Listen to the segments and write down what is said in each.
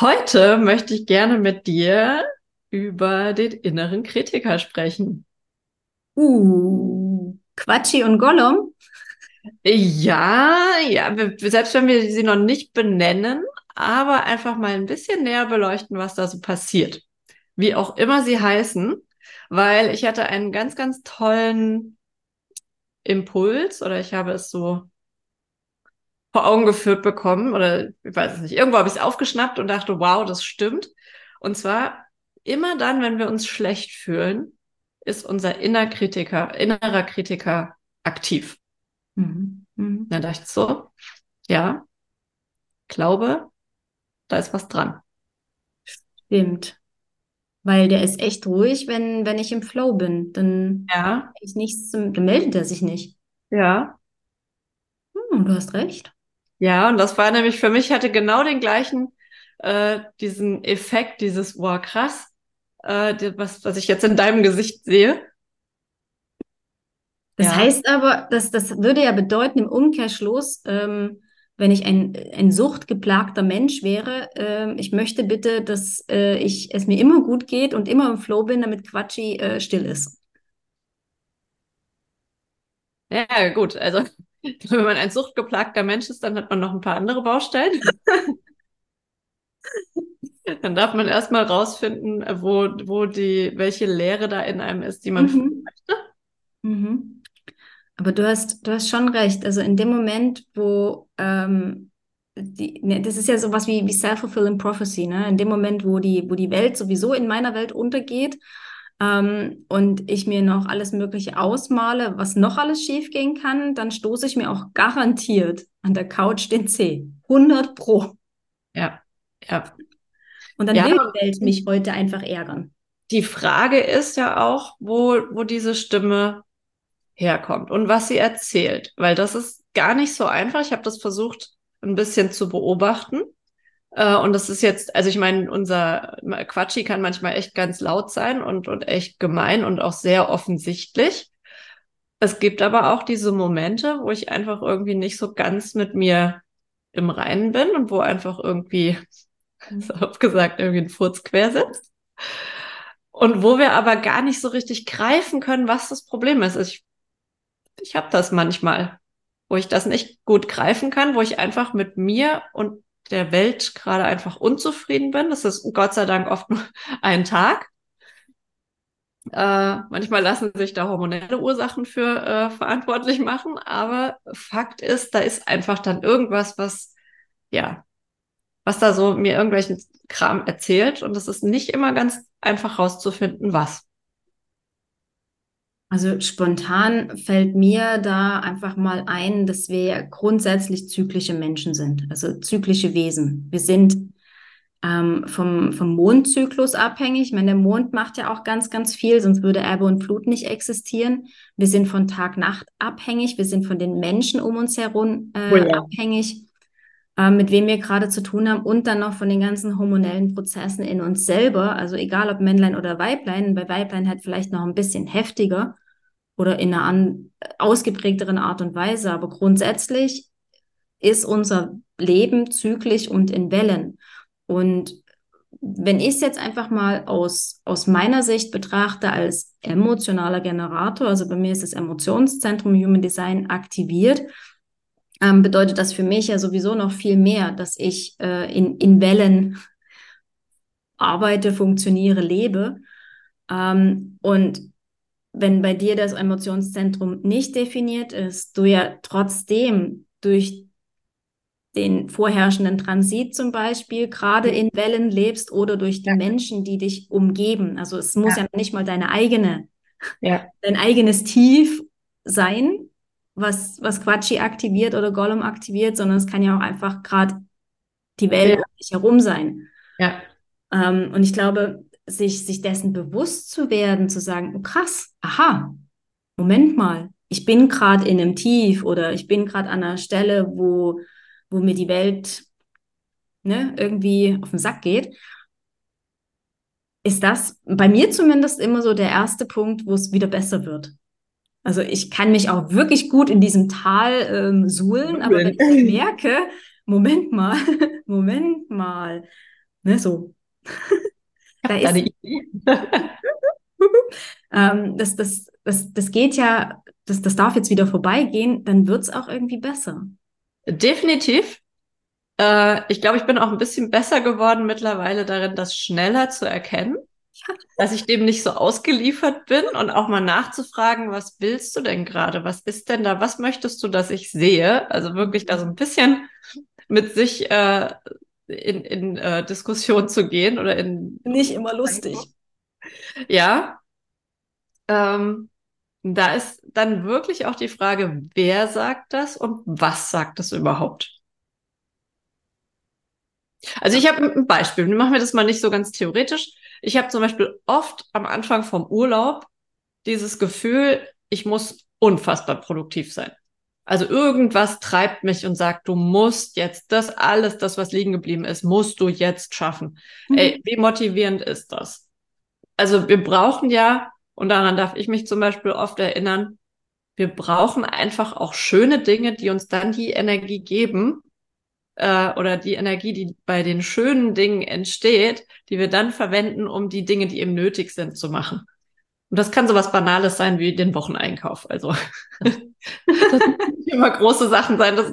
Heute möchte ich gerne mit dir über den inneren Kritiker sprechen. Uh, Quatschi und Gollum? Ja, ja, selbst wenn wir sie noch nicht benennen, aber einfach mal ein bisschen näher beleuchten, was da so passiert. Wie auch immer sie heißen, weil ich hatte einen ganz, ganz tollen Impuls oder ich habe es so vor Augen geführt bekommen oder ich weiß es nicht. Irgendwo habe ich es aufgeschnappt und dachte, wow, das stimmt. Und zwar immer dann, wenn wir uns schlecht fühlen, ist unser innerer Kritiker, innerer Kritiker aktiv. Mhm. Mhm. Dann dachte ich so, ja, glaube, da ist was dran. Stimmt. Weil der ist echt ruhig, wenn, wenn ich im Flow bin. Dann ja. ich nichts, dann meldet er sich nicht. Ja. Hm, du hast recht. Ja, und das war nämlich für mich, hatte genau den gleichen, äh, diesen Effekt, dieses, wow, krass, äh, was, was ich jetzt in deinem Gesicht sehe. Das ja. heißt aber, dass das würde ja bedeuten im Umkehrschluss, ähm, wenn ich ein, ein suchtgeplagter Mensch wäre, äh, ich möchte bitte, dass äh, ich, es mir immer gut geht und immer im Flow bin, damit Quatschi äh, still ist. Ja, gut, also wenn man ein suchtgeplagter Mensch ist, dann hat man noch ein paar andere Baustellen. dann darf man erstmal rausfinden, wo, wo die, welche Lehre da in einem ist, die man mhm. möchte. Mhm. Aber du hast, du hast schon recht. Also in dem Moment, wo ähm, die, ne, das ist ja sowas wie, wie Self-Fulfilling Prophecy, ne? In dem Moment, wo die, wo die Welt sowieso in meiner Welt untergeht ähm, und ich mir noch alles Mögliche ausmale, was noch alles schiefgehen kann, dann stoße ich mir auch garantiert an der Couch den Zeh. 100 Pro. Ja, ja. Und dann ja, will die Welt mich heute einfach ärgern. Die Frage ist ja auch, wo, wo diese Stimme herkommt und was sie erzählt, weil das ist gar nicht so einfach. Ich habe das versucht, ein bisschen zu beobachten. Äh, und das ist jetzt, also ich meine, unser Quatschi kann manchmal echt ganz laut sein und, und echt gemein und auch sehr offensichtlich. Es gibt aber auch diese Momente, wo ich einfach irgendwie nicht so ganz mit mir im Reinen bin und wo einfach irgendwie, so gesagt, irgendwie ein Furz quer sitzt. Und wo wir aber gar nicht so richtig greifen können, was das Problem ist. Ich, ich habe das manchmal, wo ich das nicht gut greifen kann, wo ich einfach mit mir und der Welt gerade einfach unzufrieden bin. Das ist Gott sei Dank oft nur ein Tag. Äh, manchmal lassen sich da hormonelle Ursachen für äh, verantwortlich machen, aber Fakt ist, da ist einfach dann irgendwas, was, ja, was da so mir irgendwelchen Kram erzählt und es ist nicht immer ganz einfach rauszufinden, was. Also spontan fällt mir da einfach mal ein, dass wir grundsätzlich zyklische Menschen sind, also zyklische Wesen. Wir sind ähm, vom, vom Mondzyklus abhängig. Ich meine, der Mond macht ja auch ganz, ganz viel, sonst würde Erbe und Flut nicht existieren. Wir sind von Tag-Nacht abhängig. Wir sind von den Menschen um uns herum äh, oh ja. abhängig, äh, mit wem wir gerade zu tun haben und dann noch von den ganzen hormonellen Prozessen in uns selber. Also egal ob Männlein oder Weiblein, bei Weiblein halt vielleicht noch ein bisschen heftiger oder in einer an, ausgeprägteren Art und Weise. Aber grundsätzlich ist unser Leben zyklisch und in Wellen. Und wenn ich es jetzt einfach mal aus, aus meiner Sicht betrachte als emotionaler Generator, also bei mir ist das Emotionszentrum Human Design aktiviert, ähm, bedeutet das für mich ja sowieso noch viel mehr, dass ich äh, in, in Wellen arbeite, funktioniere, lebe. Ähm, und wenn bei dir das Emotionszentrum nicht definiert ist, du ja trotzdem durch den vorherrschenden Transit zum Beispiel gerade in Wellen lebst oder durch die ja. Menschen, die dich umgeben. Also es muss ja, ja nicht mal deine eigene, ja. dein eigenes Tief sein, was, was Quatschi aktiviert oder Gollum aktiviert, sondern es kann ja auch einfach gerade die Welt um dich herum sein. Ja. Ähm, und ich glaube, sich, sich dessen bewusst zu werden, zu sagen, oh krass, aha, Moment mal, ich bin gerade in einem Tief oder ich bin gerade an einer Stelle, wo, wo mir die Welt ne, irgendwie auf den Sack geht, ist das bei mir zumindest immer so der erste Punkt, wo es wieder besser wird. Also ich kann mich auch wirklich gut in diesem Tal ähm, suhlen, aber wenn ich merke, Moment mal, Moment mal, ne, so. da ist, ähm, das, das, das, das geht ja, das, das darf jetzt wieder vorbeigehen, dann wird es auch irgendwie besser. Definitiv. Äh, ich glaube, ich bin auch ein bisschen besser geworden mittlerweile darin, das schneller zu erkennen, dass ich dem nicht so ausgeliefert bin und auch mal nachzufragen, was willst du denn gerade? Was ist denn da? Was möchtest du, dass ich sehe? Also wirklich da so ein bisschen mit sich äh, in, in äh, Diskussion zu gehen oder in. Nicht immer lustig. Ja. Ähm, da ist dann wirklich auch die Frage, wer sagt das und was sagt das überhaupt? Also ich habe ein Beispiel, machen wir das mal nicht so ganz theoretisch. Ich habe zum Beispiel oft am Anfang vom Urlaub dieses Gefühl, ich muss unfassbar produktiv sein. Also irgendwas treibt mich und sagt, du musst jetzt das alles, das was liegen geblieben ist, musst du jetzt schaffen. Mhm. Ey, wie motivierend ist das? Also wir brauchen ja und daran darf ich mich zum Beispiel oft erinnern, wir brauchen einfach auch schöne Dinge, die uns dann die Energie geben äh, oder die Energie, die bei den schönen Dingen entsteht, die wir dann verwenden, um die Dinge, die eben nötig sind, zu machen. Und das kann so was Banales sein wie den Wocheneinkauf. Also das müssen immer große Sachen sein. Ist,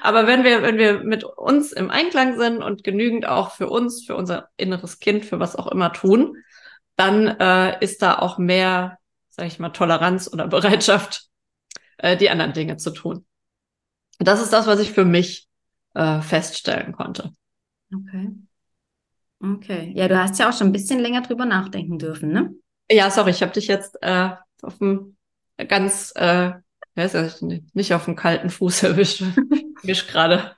aber wenn wir, wenn wir mit uns im Einklang sind und genügend auch für uns, für unser inneres Kind, für was auch immer tun, dann äh, ist da auch mehr, sage ich mal, Toleranz oder Bereitschaft, äh, die anderen Dinge zu tun. Das ist das, was ich für mich äh, feststellen konnte. Okay. Okay. Ja, du hast ja auch schon ein bisschen länger drüber nachdenken dürfen, ne? Ja, sorry, ich habe dich jetzt äh, auf dem ganz, äh, nicht auf dem kalten Fuß erwischt. ich gerade.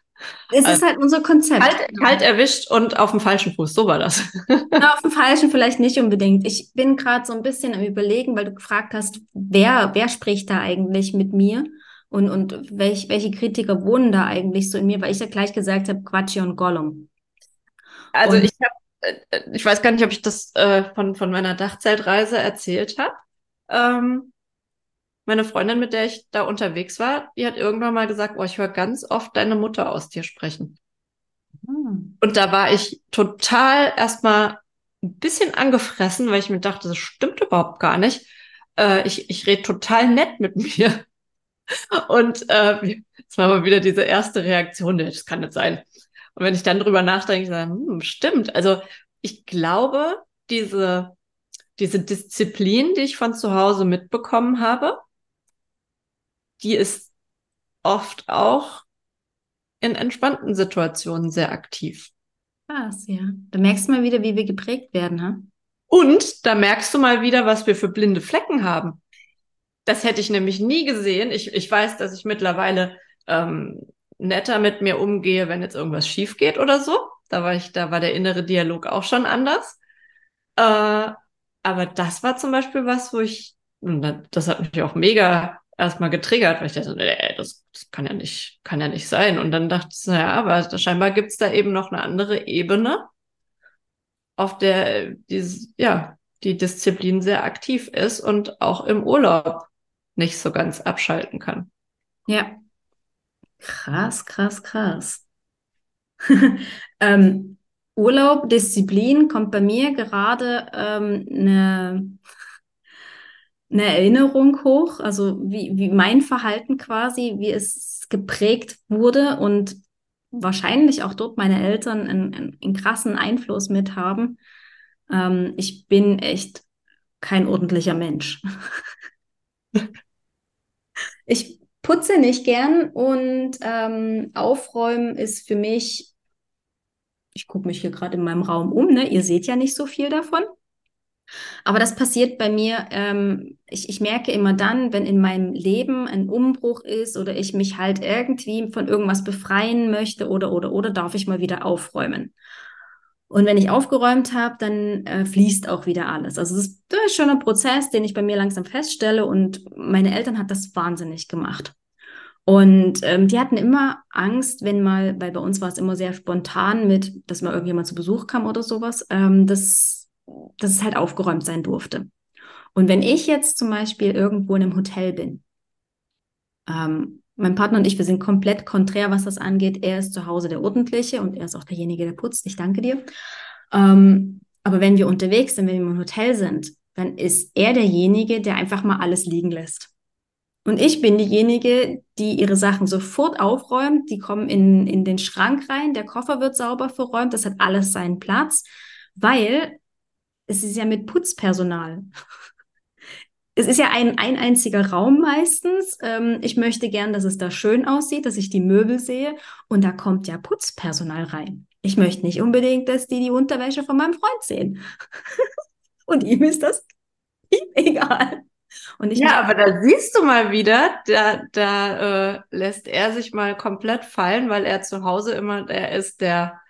Es ist halt unser Konzept. Kalt, kalt, erwischt und auf dem falschen Fuß, so war das. Na, auf dem falschen vielleicht nicht unbedingt. Ich bin gerade so ein bisschen am Überlegen, weil du gefragt hast, wer, wer spricht da eigentlich mit mir und, und welch, welche Kritiker wohnen da eigentlich so in mir, weil ich ja gleich gesagt habe, Quatschi und Gollum. Also und ich habe, äh, ich weiß gar nicht, ob ich das äh, von, von meiner Dachzeltreise erzählt habe. Ähm, meine Freundin, mit der ich da unterwegs war, die hat irgendwann mal gesagt, oh, ich höre ganz oft deine Mutter aus dir sprechen. Hm. Und da war ich total erstmal ein bisschen angefressen, weil ich mir dachte, das stimmt überhaupt gar nicht. Äh, ich ich rede total nett mit mir. Und äh, jetzt war aber wieder diese erste Reaktion, das kann nicht sein. Und wenn ich dann drüber nachdenke, ich sage, hm, stimmt. Also ich glaube, diese, diese Disziplin, die ich von zu Hause mitbekommen habe, die ist oft auch in entspannten Situationen sehr aktiv. Krass, ja. Da merkst du mal wieder, wie wir geprägt werden, ha? Und da merkst du mal wieder, was wir für blinde Flecken haben. Das hätte ich nämlich nie gesehen. Ich, ich weiß, dass ich mittlerweile ähm, netter mit mir umgehe, wenn jetzt irgendwas schief geht oder so. Da war ich, da war der innere Dialog auch schon anders. Äh, aber das war zum Beispiel was, wo ich, das hat mich auch mega erstmal getriggert, weil ich dachte, nee, das, das kann ja nicht, kann ja nicht sein. Und dann dachte ich, naja, aber scheinbar gibt es da eben noch eine andere Ebene, auf der die, ja, die Disziplin sehr aktiv ist und auch im Urlaub nicht so ganz abschalten kann. Ja. Krass, krass, krass. ähm, Urlaub, Disziplin kommt bei mir gerade ähm, eine eine Erinnerung hoch, also wie, wie mein Verhalten quasi, wie es geprägt wurde und wahrscheinlich auch dort meine Eltern einen, einen, einen krassen Einfluss mit haben. Ähm, ich bin echt kein ordentlicher Mensch. ich putze nicht gern und ähm, aufräumen ist für mich, ich gucke mich hier gerade in meinem Raum um, ne? ihr seht ja nicht so viel davon. Aber das passiert bei mir, ähm, ich, ich merke immer dann, wenn in meinem Leben ein Umbruch ist oder ich mich halt irgendwie von irgendwas befreien möchte oder, oder, oder, darf ich mal wieder aufräumen. Und wenn ich aufgeräumt habe, dann äh, fließt auch wieder alles. Also das ist, ein Prozess, den ich bei mir langsam feststelle. Und meine Eltern hat das wahnsinnig gemacht. Und ähm, die hatten immer Angst, wenn mal, weil bei uns war es immer sehr spontan mit, dass mal irgendjemand zu Besuch kam oder sowas, ähm, dass, dass es halt aufgeräumt sein durfte. Und wenn ich jetzt zum Beispiel irgendwo in einem Hotel bin, ähm, mein Partner und ich, wir sind komplett konträr, was das angeht. Er ist zu Hause der Ordentliche und er ist auch derjenige, der putzt. Ich danke dir. Ähm, aber wenn wir unterwegs sind, wenn wir im Hotel sind, dann ist er derjenige, der einfach mal alles liegen lässt. Und ich bin diejenige, die ihre Sachen sofort aufräumt. Die kommen in, in den Schrank rein, der Koffer wird sauber verräumt, das hat alles seinen Platz, weil es ist ja mit Putzpersonal es ist ja ein, ein einziger Raum meistens. Ähm, ich möchte gern, dass es da schön aussieht, dass ich die Möbel sehe. Und da kommt ja Putzpersonal rein. Ich möchte nicht unbedingt, dass die die Unterwäsche von meinem Freund sehen. und ihm ist das egal. Und ich ja, aber da siehst du mal wieder, da, da äh, lässt er sich mal komplett fallen, weil er zu Hause immer der ist, der,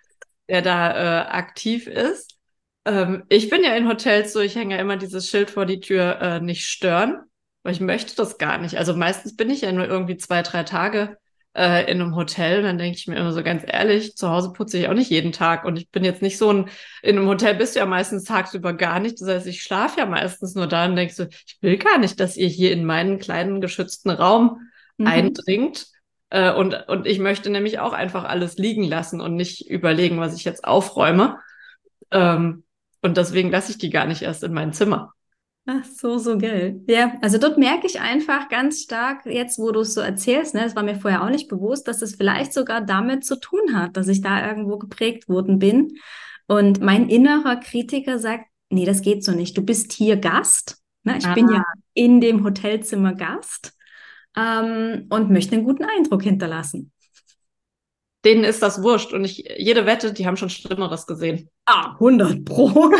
der da äh, aktiv ist. Ähm, ich bin ja in Hotels so, ich hänge ja immer dieses Schild vor die Tür, äh, nicht stören, weil ich möchte das gar nicht. Also meistens bin ich ja nur irgendwie zwei, drei Tage äh, in einem Hotel. Dann denke ich mir immer so ganz ehrlich, zu Hause putze ich auch nicht jeden Tag. Und ich bin jetzt nicht so ein, in einem Hotel bist du ja meistens tagsüber gar nicht. Das heißt, ich schlafe ja meistens nur da und denke so, ich will gar nicht, dass ihr hier in meinen kleinen geschützten Raum mhm. eindringt. Äh, und, und ich möchte nämlich auch einfach alles liegen lassen und nicht überlegen, was ich jetzt aufräume. Ähm, und deswegen lasse ich die gar nicht erst in mein Zimmer. Ach so, so geil. Ja, also dort merke ich einfach ganz stark, jetzt wo du es so erzählst, ne, das war mir vorher auch nicht bewusst, dass es vielleicht sogar damit zu tun hat, dass ich da irgendwo geprägt worden bin. Und mein innerer Kritiker sagt, nee, das geht so nicht. Du bist hier Gast. Ne? Ich Aha. bin ja in dem Hotelzimmer Gast ähm, und möchte einen guten Eindruck hinterlassen denen ist das wurscht. Und ich, jede Wette, die haben schon Schlimmeres gesehen. Ah, 100 Pro.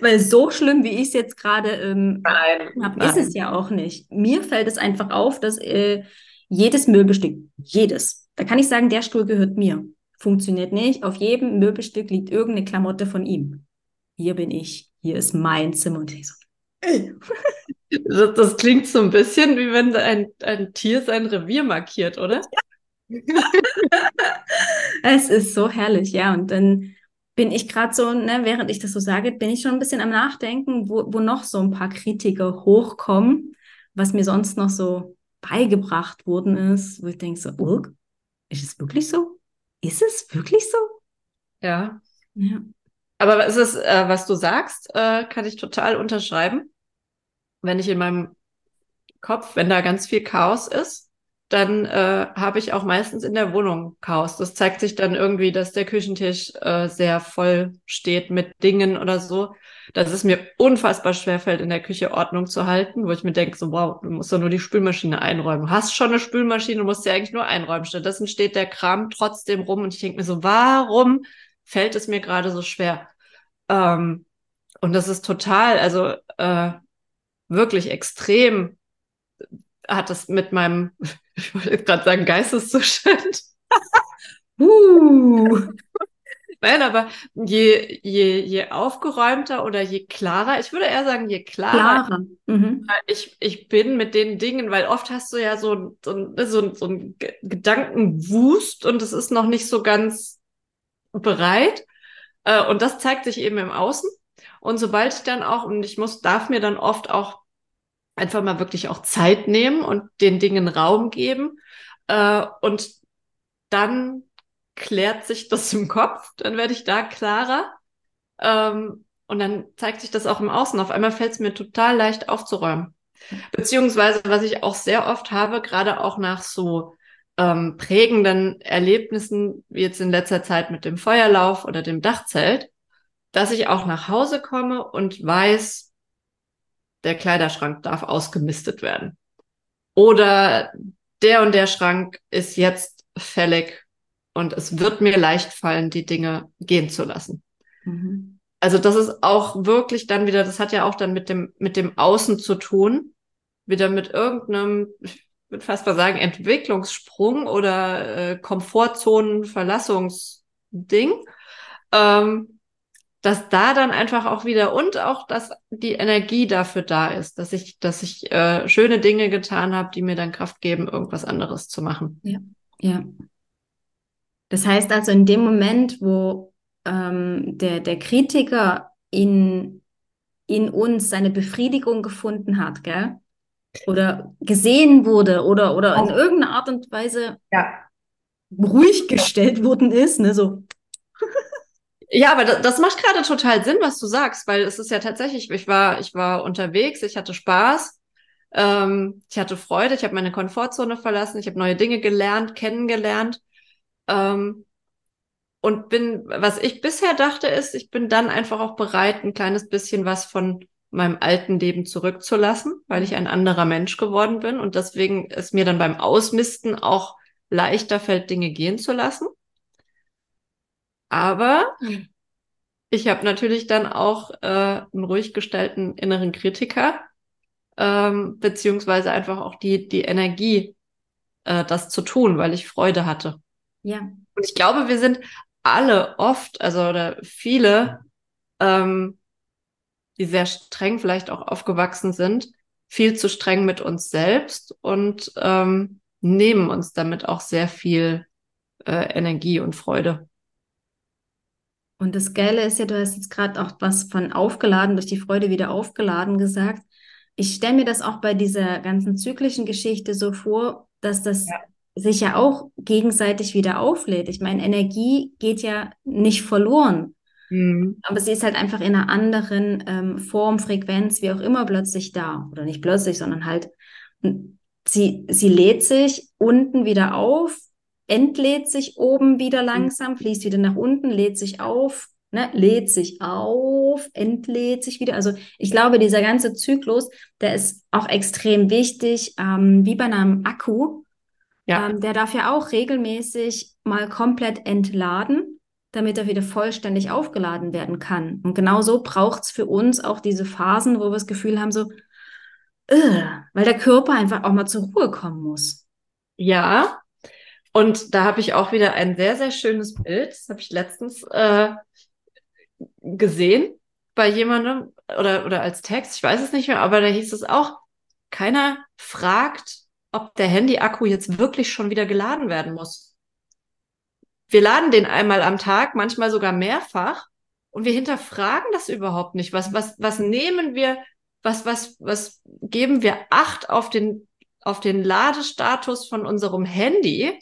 Weil so schlimm, wie ich es jetzt gerade ähm, habe, ist es ja auch nicht. Mir fällt es einfach auf, dass äh, jedes Möbelstück, jedes, da kann ich sagen, der Stuhl gehört mir. Funktioniert nicht. Auf jedem Möbelstück liegt irgendeine Klamotte von ihm. Hier bin ich, hier ist mein Zimmer. Und ich so, das, das, klingt so ein bisschen, wie wenn ein, ein Tier sein Revier markiert, oder? Ja. es ist so herrlich, ja. Und dann bin ich gerade so, ne, während ich das so sage, bin ich schon ein bisschen am Nachdenken, wo, wo noch so ein paar Kritiker hochkommen, was mir sonst noch so beigebracht worden ist, wo ich denke so, oh, ist es wirklich so? Ist es wirklich so? Ja. ja. Aber es ist, äh, was du sagst, äh, kann ich total unterschreiben. Wenn ich in meinem Kopf, wenn da ganz viel Chaos ist, dann äh, habe ich auch meistens in der Wohnung Chaos. Das zeigt sich dann irgendwie, dass der Küchentisch äh, sehr voll steht mit Dingen oder so. Dass es mir unfassbar schwer fällt, in der Küche Ordnung zu halten, wo ich mir denke, so, wow, du musst doch nur die Spülmaschine einräumen. Du hast schon eine Spülmaschine, du musst sie eigentlich nur einräumen. Stattdessen steht der Kram trotzdem rum und ich denke mir so, warum fällt es mir gerade so schwer? Ähm, und das ist total, also äh, wirklich extrem hat das mit meinem ich wollte jetzt gerade sagen, Geisteszustand. uh. Nein, aber je, je, je aufgeräumter oder je klarer, ich würde eher sagen, je klarer, klarer. Mhm. ich, ich bin mit den Dingen, weil oft hast du ja so, so, so, so einen Gedankenwust und es ist noch nicht so ganz bereit. Äh, und das zeigt sich eben im Außen. Und sobald ich dann auch, und ich muss, darf mir dann oft auch einfach mal wirklich auch Zeit nehmen und den Dingen Raum geben. Äh, und dann klärt sich das im Kopf, dann werde ich da klarer. Ähm, und dann zeigt sich das auch im Außen. Auf einmal fällt es mir total leicht aufzuräumen. Beziehungsweise, was ich auch sehr oft habe, gerade auch nach so ähm, prägenden Erlebnissen, wie jetzt in letzter Zeit mit dem Feuerlauf oder dem Dachzelt, dass ich auch nach Hause komme und weiß, der Kleiderschrank darf ausgemistet werden. Oder der und der Schrank ist jetzt fällig und es wird mir leicht fallen, die Dinge gehen zu lassen. Mhm. Also das ist auch wirklich dann wieder, das hat ja auch dann mit dem, mit dem Außen zu tun, wieder mit irgendeinem, ich würde fast mal sagen, Entwicklungssprung oder äh, Komfortzonen-Verlassungsding. ähm, dass da dann einfach auch wieder und auch, dass die Energie dafür da ist, dass ich, dass ich äh, schöne Dinge getan habe, die mir dann Kraft geben, irgendwas anderes zu machen. Ja, ja. Das heißt also, in dem Moment, wo ähm, der, der Kritiker in, in uns seine Befriedigung gefunden hat, gell? Oder gesehen wurde oder, oder in irgendeiner Art und Weise ja. ruhig gestellt worden ist, ne? So, ja, aber das, macht gerade total Sinn, was du sagst, weil es ist ja tatsächlich, ich war, ich war unterwegs, ich hatte Spaß, ähm, ich hatte Freude, ich habe meine Komfortzone verlassen, ich habe neue Dinge gelernt, kennengelernt. Ähm, und bin, was ich bisher dachte, ist, ich bin dann einfach auch bereit, ein kleines bisschen was von meinem alten Leben zurückzulassen, weil ich ein anderer Mensch geworden bin und deswegen es mir dann beim Ausmisten auch leichter fällt, Dinge gehen zu lassen. Aber ich habe natürlich dann auch äh, einen ruhig gestellten inneren Kritiker, ähm, beziehungsweise einfach auch die, die Energie, äh, das zu tun, weil ich Freude hatte. Ja. Und ich glaube, wir sind alle oft, also oder viele, ähm, die sehr streng vielleicht auch aufgewachsen sind, viel zu streng mit uns selbst und ähm, nehmen uns damit auch sehr viel äh, Energie und Freude. Und das Geile ist ja, du hast jetzt gerade auch was von aufgeladen, durch die Freude wieder aufgeladen gesagt. Ich stelle mir das auch bei dieser ganzen zyklischen Geschichte so vor, dass das ja. sich ja auch gegenseitig wieder auflädt. Ich meine, Energie geht ja nicht verloren. Mhm. Aber sie ist halt einfach in einer anderen ähm, Form, Frequenz, wie auch immer plötzlich da. Oder nicht plötzlich, sondern halt, sie, sie lädt sich unten wieder auf, entlädt sich oben wieder mhm. langsam, fließt wieder nach unten, lädt sich auf, ne, lädt sich auf, entlädt sich wieder. Also ich glaube, dieser ganze Zyklus, der ist auch extrem wichtig, ähm, wie bei einem Akku. Ja. Ähm, der darf ja auch regelmäßig mal komplett entladen, damit er wieder vollständig aufgeladen werden kann. Und genau so braucht es für uns auch diese Phasen, wo wir das Gefühl haben, so, äh, weil der Körper einfach auch mal zur Ruhe kommen muss. Ja, und da habe ich auch wieder ein sehr, sehr schönes Bild. Das habe ich letztens äh, gesehen bei jemandem oder, oder als Text, ich weiß es nicht mehr, aber da hieß es auch, keiner fragt, ob der Handy-Akku jetzt wirklich schon wieder geladen werden muss. Wir laden den einmal am Tag, manchmal sogar mehrfach, und wir hinterfragen das überhaupt nicht. Was, was, was nehmen wir, was, was, was geben wir Acht auf den, auf den Ladestatus von unserem Handy?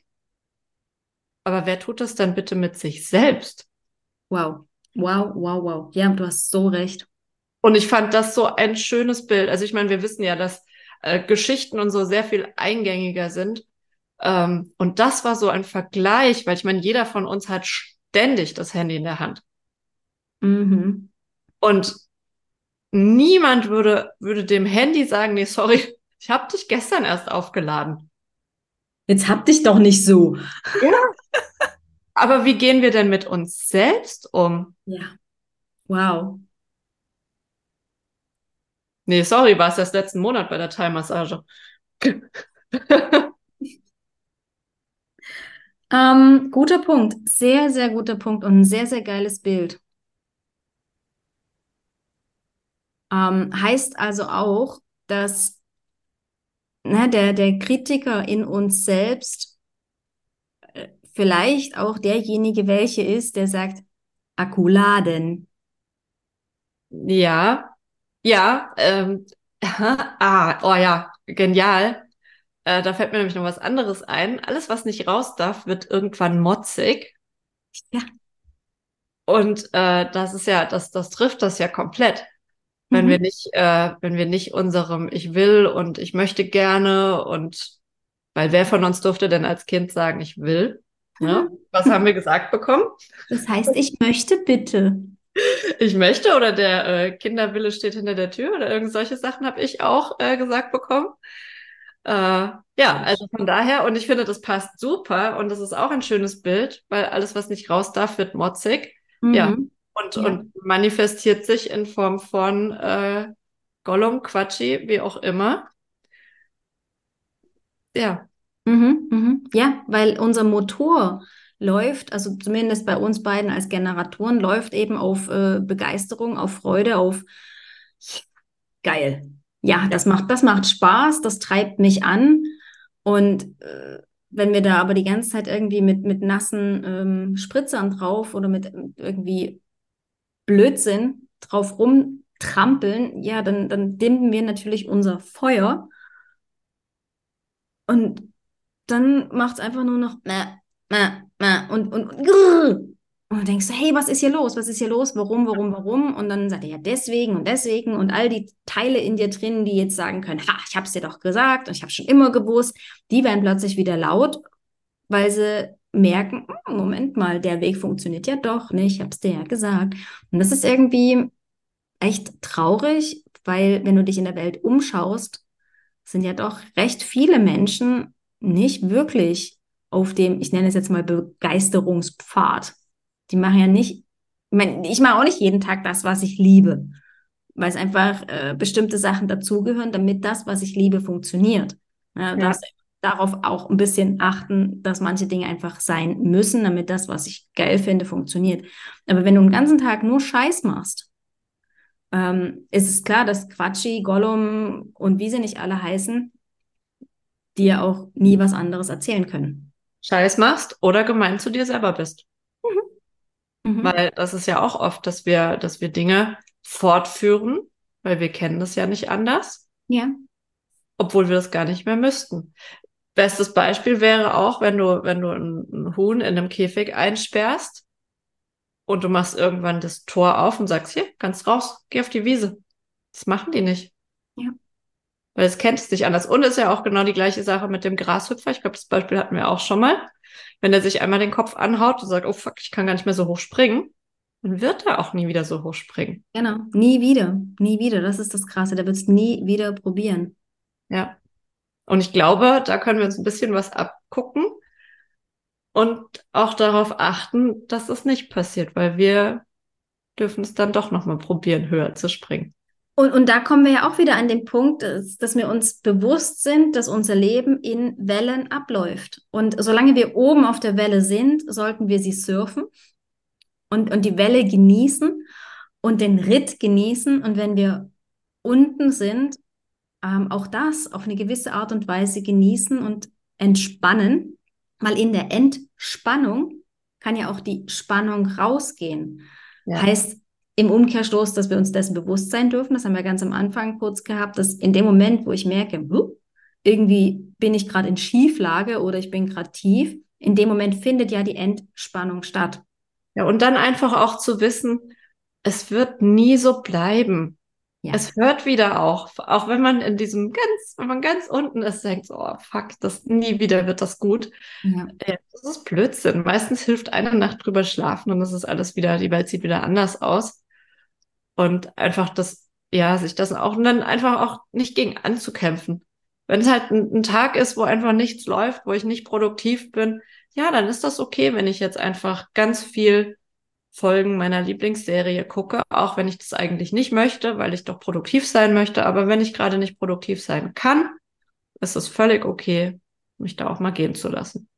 Aber wer tut das dann bitte mit sich selbst? Wow, wow, wow, wow. Ja, du hast so recht. Und ich fand das so ein schönes Bild. Also ich meine, wir wissen ja, dass äh, Geschichten und so sehr viel eingängiger sind. Ähm, und das war so ein Vergleich, weil ich meine, jeder von uns hat ständig das Handy in der Hand. Mhm. Und niemand würde, würde dem Handy sagen, nee, sorry, ich habe dich gestern erst aufgeladen. Jetzt hab dich doch nicht so. Ja. Aber wie gehen wir denn mit uns selbst um? Ja. Wow. Nee, sorry, war es erst letzten Monat bei der Thai-Massage. ähm, guter Punkt. Sehr, sehr guter Punkt und ein sehr, sehr geiles Bild. Ähm, heißt also auch, dass ne, der, der Kritiker in uns selbst vielleicht auch derjenige welche ist, der sagt, Akkuladen. Ja, ja, ähm, ah, oh ja, genial. Äh, da fällt mir nämlich noch was anderes ein. Alles, was nicht raus darf, wird irgendwann motzig. Ja. Und äh, das ist ja, das, das trifft das ja komplett wenn mhm. wir nicht, äh, wenn wir nicht unserem Ich will und ich möchte gerne und weil wer von uns durfte denn als Kind sagen, ich will? Mhm. Was haben wir gesagt bekommen? Das heißt, ich möchte bitte. Ich möchte oder der äh, Kinderwille steht hinter der Tür oder irgend solche Sachen habe ich auch äh, gesagt bekommen. Äh, ja, also von daher, und ich finde, das passt super und das ist auch ein schönes Bild, weil alles, was nicht raus darf, wird motzig. Mhm. Ja, und, ja. und manifestiert sich in Form von äh, Gollum, Quatschi, wie auch immer. Ja. Mhm, mhm. Ja, weil unser Motor läuft, also zumindest bei uns beiden als Generatoren, läuft eben auf äh, Begeisterung, auf Freude, auf geil. Ja, das macht, das macht Spaß, das treibt mich an. Und äh, wenn wir da aber die ganze Zeit irgendwie mit, mit nassen ähm, Spritzern drauf oder mit irgendwie Blödsinn drauf rumtrampeln, ja, dann, dann dimmen wir natürlich unser Feuer. Und dann macht es einfach nur noch und, und, und, und du denkst, hey, was ist hier los? Was ist hier los? Warum, warum, warum? Und dann sagt er ja deswegen und deswegen und all die Teile in dir drin, die jetzt sagen können, ha, ich habe es dir doch gesagt und ich habe schon immer gewusst, die werden plötzlich wieder laut, weil sie merken, hm, Moment mal, der Weg funktioniert ja doch nicht, ich habe es dir ja gesagt. Und das ist irgendwie echt traurig, weil wenn du dich in der Welt umschaust, sind ja doch recht viele Menschen nicht wirklich auf dem, ich nenne es jetzt mal Begeisterungspfad die machen ja nicht, ich, mein, ich mache auch nicht jeden Tag das, was ich liebe, weil es einfach äh, bestimmte Sachen dazugehören, damit das, was ich liebe, funktioniert. Ja, ja. darauf auch ein bisschen achten, dass manche Dinge einfach sein müssen, damit das, was ich geil finde, funktioniert. Aber wenn du den ganzen Tag nur Scheiß machst, ähm, ist es klar, dass Quatschi, Gollum und wie sie nicht alle heißen, dir auch nie was anderes erzählen können. Scheiß machst oder gemein zu dir selber bist. Mhm. Weil das ist ja auch oft, dass wir, dass wir Dinge fortführen, weil wir kennen das ja nicht anders. Ja. Obwohl wir das gar nicht mehr müssten. Bestes Beispiel wäre auch, wenn du, wenn du ein, ein Huhn in einem Käfig einsperrst und du machst irgendwann das Tor auf und sagst, hier, kannst raus, geh auf die Wiese. Das machen die nicht. Weil es kennt es nicht anders. Und ist ja auch genau die gleiche Sache mit dem Grashüpfer. Ich glaube, das Beispiel hatten wir auch schon mal wenn er sich einmal den Kopf anhaut und sagt, oh fuck, ich kann gar nicht mehr so hoch springen, dann wird er auch nie wieder so hoch springen. Genau, nie wieder, nie wieder. Das ist das Krasse. Der wird es nie wieder probieren. Ja. Und ich glaube, da können wir uns ein bisschen was abgucken und auch darauf achten, dass es nicht passiert, weil wir dürfen es dann doch nochmal probieren, höher zu springen. Und, und da kommen wir ja auch wieder an den Punkt, dass, dass wir uns bewusst sind, dass unser Leben in Wellen abläuft. Und solange wir oben auf der Welle sind, sollten wir sie surfen und, und die Welle genießen und den Ritt genießen. Und wenn wir unten sind, ähm, auch das auf eine gewisse Art und Weise genießen und entspannen, weil in der Entspannung kann ja auch die Spannung rausgehen. Ja. Heißt, im Umkehrstoß, dass wir uns dessen bewusst sein dürfen. Das haben wir ganz am Anfang kurz gehabt, dass in dem Moment, wo ich merke, irgendwie bin ich gerade in Schieflage oder ich bin gerade tief, in dem Moment findet ja die Entspannung statt. Ja, und dann einfach auch zu wissen, es wird nie so bleiben. Ja. Es hört wieder auf, auch wenn man in diesem ganz, wenn man ganz unten ist, denkt so, oh fuck, das nie wieder wird das gut. Ja. Das ist Blödsinn. Meistens hilft eine Nacht drüber schlafen und es ist alles wieder, die Welt sieht wieder anders aus. Und einfach das, ja, sich das auch und dann einfach auch nicht gegen anzukämpfen. Wenn es halt ein, ein Tag ist, wo einfach nichts läuft, wo ich nicht produktiv bin, ja, dann ist das okay, wenn ich jetzt einfach ganz viel Folgen meiner Lieblingsserie gucke, auch wenn ich das eigentlich nicht möchte, weil ich doch produktiv sein möchte. Aber wenn ich gerade nicht produktiv sein kann, ist es völlig okay, mich da auch mal gehen zu lassen.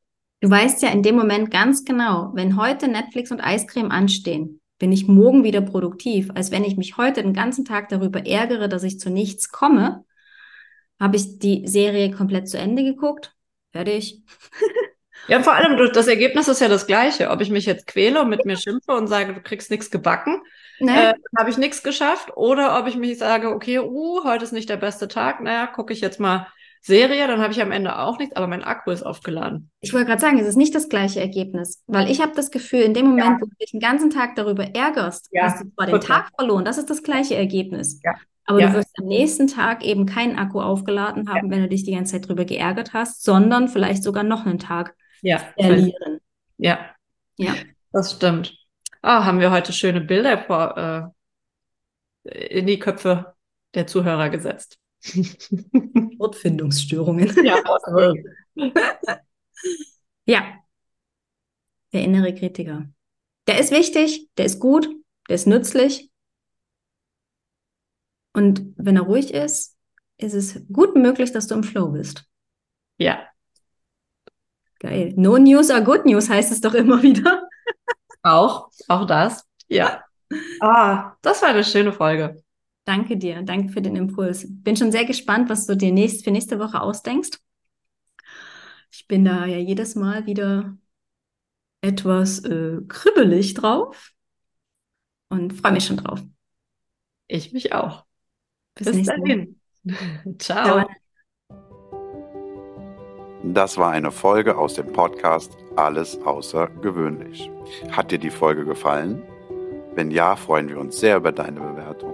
Du weißt ja in dem Moment ganz genau, wenn heute Netflix und Eiscreme anstehen, bin ich morgen wieder produktiv, als wenn ich mich heute den ganzen Tag darüber ärgere, dass ich zu nichts komme. Habe ich die Serie komplett zu Ende geguckt? Fertig. Ja, vor allem das Ergebnis ist ja das gleiche. Ob ich mich jetzt quäle und mit mir schimpfe und sage, du kriegst nichts gebacken, nee. äh, habe ich nichts geschafft, oder ob ich mich sage, okay, uh, heute ist nicht der beste Tag, naja, gucke ich jetzt mal Serie, dann habe ich am Ende auch nichts, aber mein Akku ist aufgeladen. Ich wollte gerade sagen, es ist nicht das gleiche Ergebnis, weil ich habe das Gefühl, in dem Moment, ja. wo du dich den ganzen Tag darüber ärgerst, ja, hast du zwar den Tag verloren, das ist das gleiche Ergebnis. Ja. Aber ja. du wirst am nächsten Tag eben keinen Akku aufgeladen haben, wenn du dich die ganze Zeit darüber geärgert hast, sondern vielleicht sogar noch einen Tag verlieren. Ja. Ja. Das stimmt. Ah, haben wir heute schöne Bilder vor, äh, in die Köpfe der Zuhörer gesetzt. Wortfindungsstörungen. Ja, ja. Der innere Kritiker. Der ist wichtig, der ist gut, der ist nützlich. Und wenn er ruhig ist, ist es gut möglich, dass du im Flow bist. Ja. Geil. No news are good news heißt es doch immer wieder. Auch, auch das. Ja. Ah, das war eine schöne Folge. Danke dir, danke für den Impuls. Bin schon sehr gespannt, was du dir nächst, für nächste Woche ausdenkst. Ich bin da ja jedes Mal wieder etwas äh, kribbelig drauf und freue mich schon drauf. Ich mich auch. Bis, Bis dahin. Ciao. Das war eine Folge aus dem Podcast Alles außergewöhnlich. Hat dir die Folge gefallen? Wenn ja, freuen wir uns sehr über deine Bewertung.